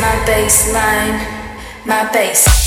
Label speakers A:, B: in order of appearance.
A: My baseline, my base.